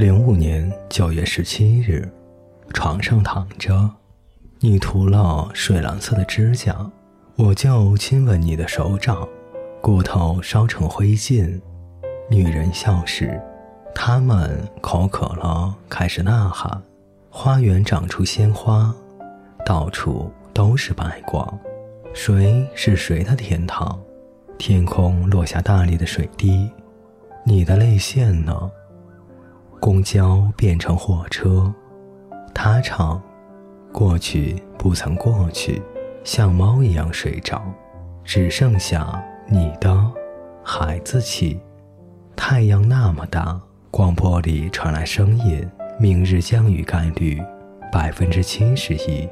零五年九月十七日，床上躺着，你涂了水蓝色的指甲，我就亲吻你的手掌，骨头烧成灰烬。女人笑时，他们口渴了，开始呐喊。花园长出鲜花，到处都是白光。谁是谁的天堂？天空落下大粒的水滴，你的泪腺呢？公交变成火车，他唱：“过去不曾过去，像猫一样睡着，只剩下你的孩子气。”太阳那么大，广播里传来声音：“明日降雨概率百分之七十一。”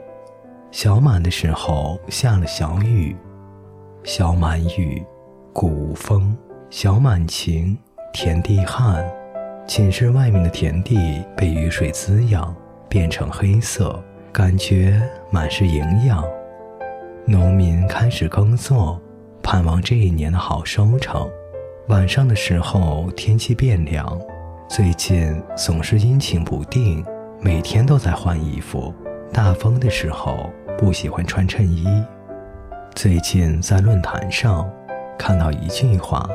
小满的时候下了小雨，小满雨，谷风；小满晴，田地旱。寝室外面的田地被雨水滋养，变成黑色，感觉满是营养。农民开始耕作，盼望这一年的好收成。晚上的时候天气变凉，最近总是阴晴不定，每天都在换衣服。大风的时候不喜欢穿衬衣。最近在论坛上看到一句话。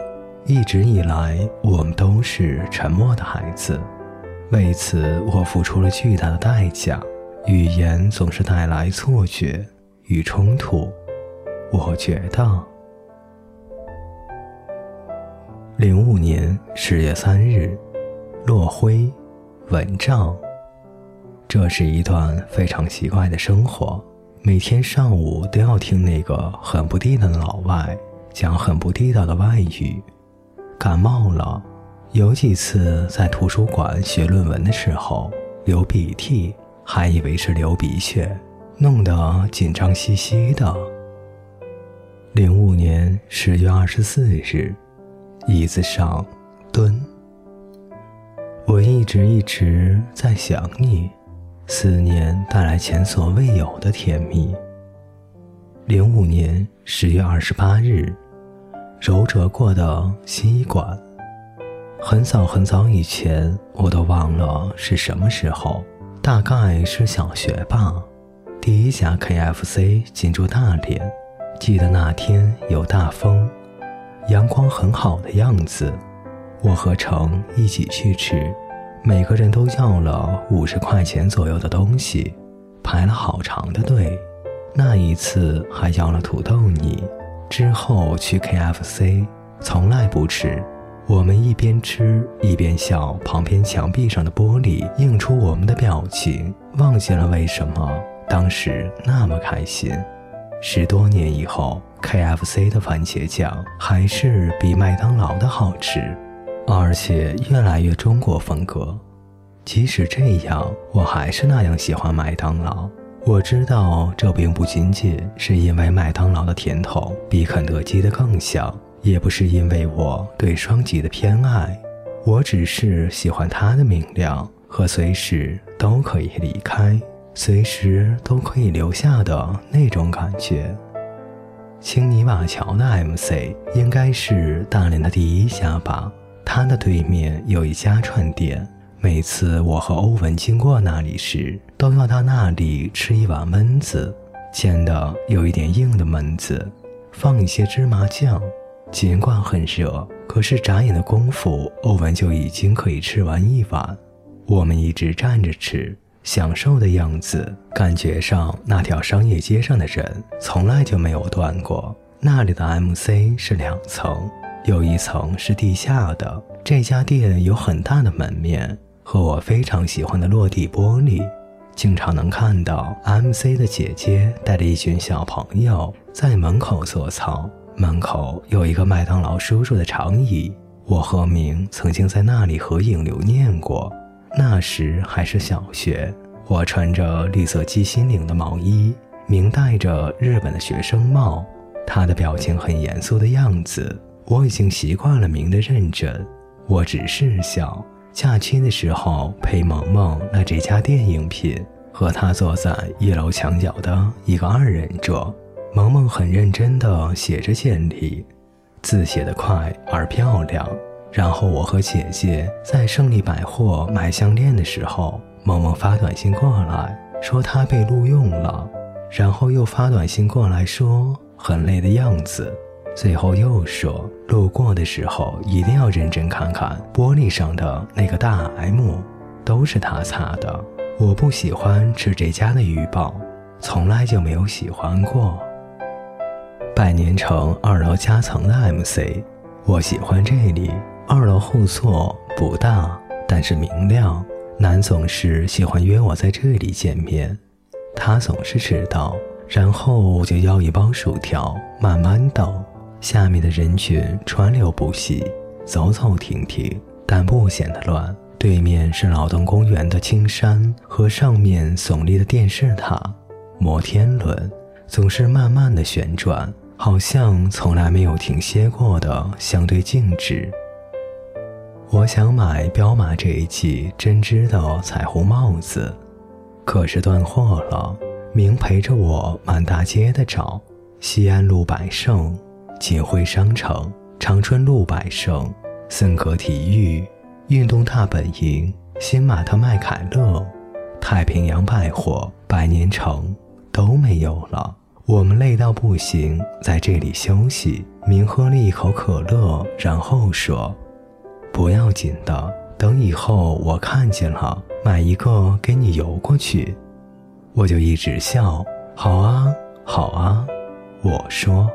一直以来，我们都是沉默的孩子，为此我付出了巨大的代价。语言总是带来错觉与冲突。我觉得，零五年十月三日，落灰，蚊帐。这是一段非常奇怪的生活，每天上午都要听那个很不地道的老外讲很不地道的外语。感冒了，有几次在图书馆写论文的时候流鼻涕，还以为是流鼻血，弄得紧张兮兮的。零五年十月二十四日，椅子上蹲。我一直一直在想你，思念带来前所未有的甜蜜。零五年十月二十八日。揉折过的吸管，很早很早以前，我都忘了是什么时候，大概是小学吧。第一家 KFC 进驻大连，记得那天有大风，阳光很好的样子。我和程一起去吃，每个人都要了五十块钱左右的东西，排了好长的队。那一次还要了土豆泥。之后去 KFC，从来不吃。我们一边吃一边笑，旁边墙壁上的玻璃映出我们的表情，忘记了为什么当时那么开心。十多年以后，KFC 的番茄酱还是比麦当劳的好吃，而且越来越中国风格。即使这样，我还是那样喜欢麦当劳。我知道这并不仅仅是因为麦当劳的甜筒比肯德基的更香，也不是因为我对双吉的偏爱，我只是喜欢它的明亮和随时都可以离开、随时都可以留下的那种感觉。青泥瓦桥的 MC 应该是大连的第一家吧，它的对面有一家串店。每次我和欧文经过那里时，都要到那里吃一碗焖子，煎的有一点硬的焖子，放一些芝麻酱。尽管很热，可是眨眼的功夫，欧文就已经可以吃完一碗。我们一直站着吃，享受的样子，感觉上那条商业街上的人从来就没有断过。那里的 MC 是两层，有一层是地下的。这家店有很大的门面。和我非常喜欢的落地玻璃，经常能看到 MC 的姐姐带着一群小朋友在门口做操。门口有一个麦当劳叔叔的长椅，我和明曾经在那里合影留念过。那时还是小学，我穿着绿色鸡心领的毛衣，明戴着日本的学生帽，他的表情很严肃的样子。我已经习惯了明的认真，我只是笑。假期的时候陪萌萌来这家店应聘，和他坐在一楼墙角的一个二人桌。萌萌很认真地写着简历，字写得快而漂亮。然后我和姐姐在胜利百货买项链的时候，萌萌发短信过来，说她被录用了，然后又发短信过来说很累的样子，最后又说路过的时候一定要认真看看玻璃上的那个大 M，都是他擦的。我不喜欢吃这家的鱼堡，从来就没有喜欢过。百年城二楼夹层的 MC，我喜欢这里。二楼后座不大，但是明亮。男总是喜欢约我在这里见面，他总是迟到，然后就要一包薯条，慢慢等。下面的人群川流不息，走走停停，但不显得乱。对面是劳动公园的青山和上面耸立的电视塔，摩天轮总是慢慢的旋转，好像从来没有停歇过的相对静止。我想买彪马这一季针织的彩虹帽子，可是断货了。明陪着我满大街的找，西安路百盛、锦汇商城、长春路百盛、森格体育、运动大本营、新玛特麦凯乐、太平洋百货、百年城都没有了。我们累到不行，在这里休息。明喝了一口可乐，然后说。不要紧的，等以后我看见了，买一个给你邮过去。我就一直笑，好啊，好啊。我说，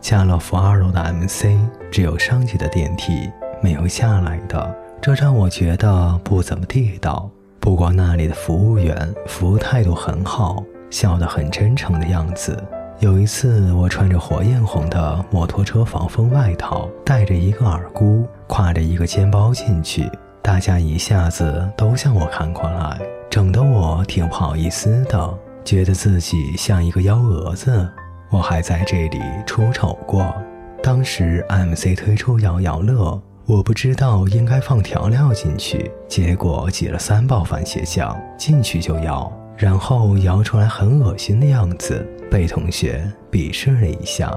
家乐福二楼的 MC 只有上去的电梯，没有下来的，这让我觉得不怎么地道。不过那里的服务员服务态度很好，笑得很真诚的样子。有一次，我穿着火焰红的摩托车防风外套，戴着一个耳箍，挎着一个肩包进去，大家一下子都向我看过来，整得我挺不好意思的，觉得自己像一个幺蛾子。我还在这里出丑过，当时 MC 推出摇摇乐，我不知道应该放调料进去，结果挤了三包番茄酱进去就摇。然后摇出来很恶心的样子，被同学鄙视了一下。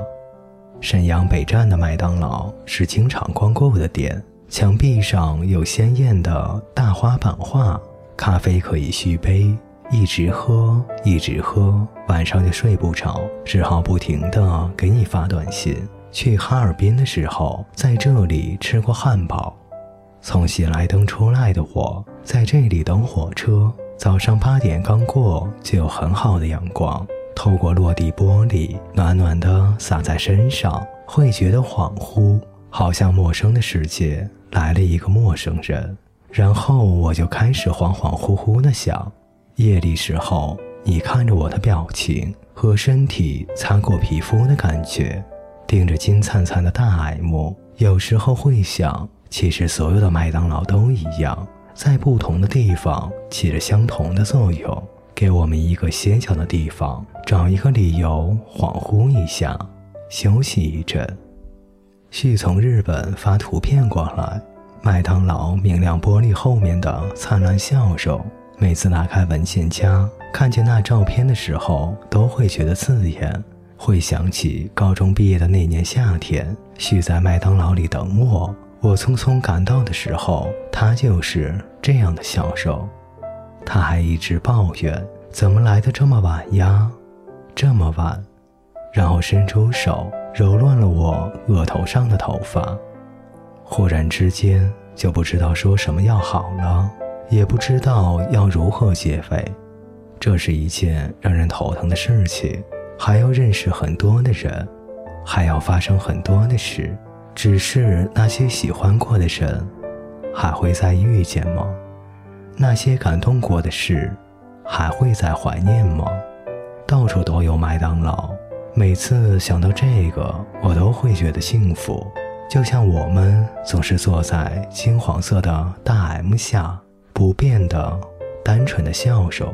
沈阳北站的麦当劳是经常光顾的店，墙壁上有鲜艳的大花版画，咖啡可以续杯，一直喝一直喝，晚上就睡不着，只好不停的给你发短信。去哈尔滨的时候，在这里吃过汉堡。从喜来登出来的我，在这里等火车。早上八点刚过，就有很好的阳光透过落地玻璃，暖暖的洒在身上，会觉得恍惚，好像陌生的世界来了一个陌生人。然后我就开始恍恍惚惚的想，夜里时候你看着我的表情和身体擦过皮肤的感觉，盯着金灿灿的大 M，有时候会想，其实所有的麦当劳都一样。在不同的地方起着相同的作用，给我们一个歇脚的地方，找一个理由恍惚一下，休息一阵。旭从日本发图片过来，麦当劳明亮玻璃后面的灿烂笑容，每次打开文件夹看见那照片的时候，都会觉得刺眼，会想起高中毕业的那年夏天，旭在麦当劳里等我。我匆匆赶到的时候，他就是这样的消瘦。他还一直抱怨怎么来的这么晚呀，这么晚，然后伸出手揉乱了我额头上的头发。忽然之间就不知道说什么要好了，也不知道要如何结尾。这是一件让人头疼的事情，还要认识很多的人，还要发生很多的事。只是那些喜欢过的人，还会再遇见吗？那些感动过的事，还会再怀念吗？到处都有麦当劳，每次想到这个，我都会觉得幸福。就像我们总是坐在金黄色的大 M 下，不变的单纯的笑容。